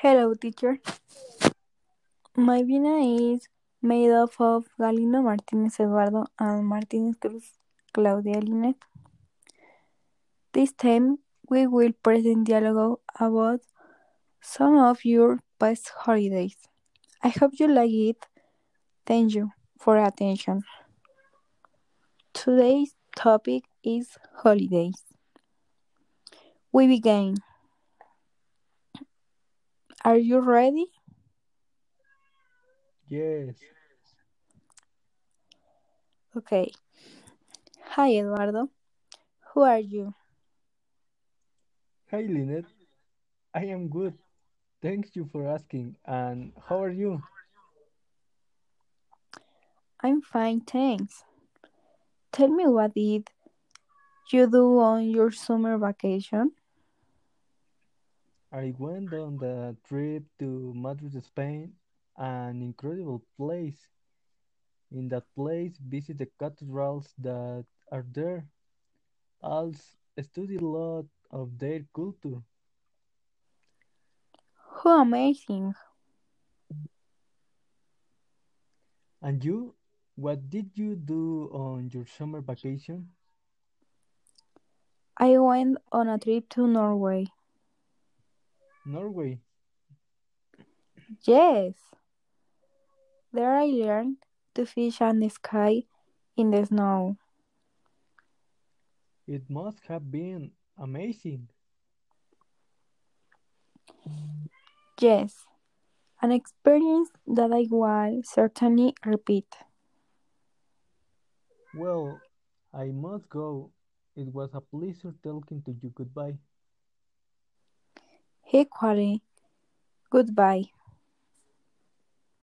Hello, teacher. My vina is made up of Galindo Martinez Eduardo and Martinez Cruz Claudia Linet. This time we will present dialogue about some of your past holidays. I hope you like it. Thank you for attention. Today's topic is holidays. We begin. Are you ready? Yes, Okay. Hi, Eduardo. Who are you? hi Lynette. I am good. Thank you for asking. And how are you? I'm fine, thanks. Tell me what did you do on your summer vacation? I went on the trip to Madrid, Spain, an incredible place. In that place, visit the cathedrals that are there. Also, study a lot of their culture. How amazing! And you? What did you do on your summer vacation? I went on a trip to Norway. Norway. Yes! There I learned to fish and ski in the snow. It must have been amazing. Yes, an experience that I will certainly repeat. Well, I must go. It was a pleasure talking to you. Goodbye. Equally, goodbye.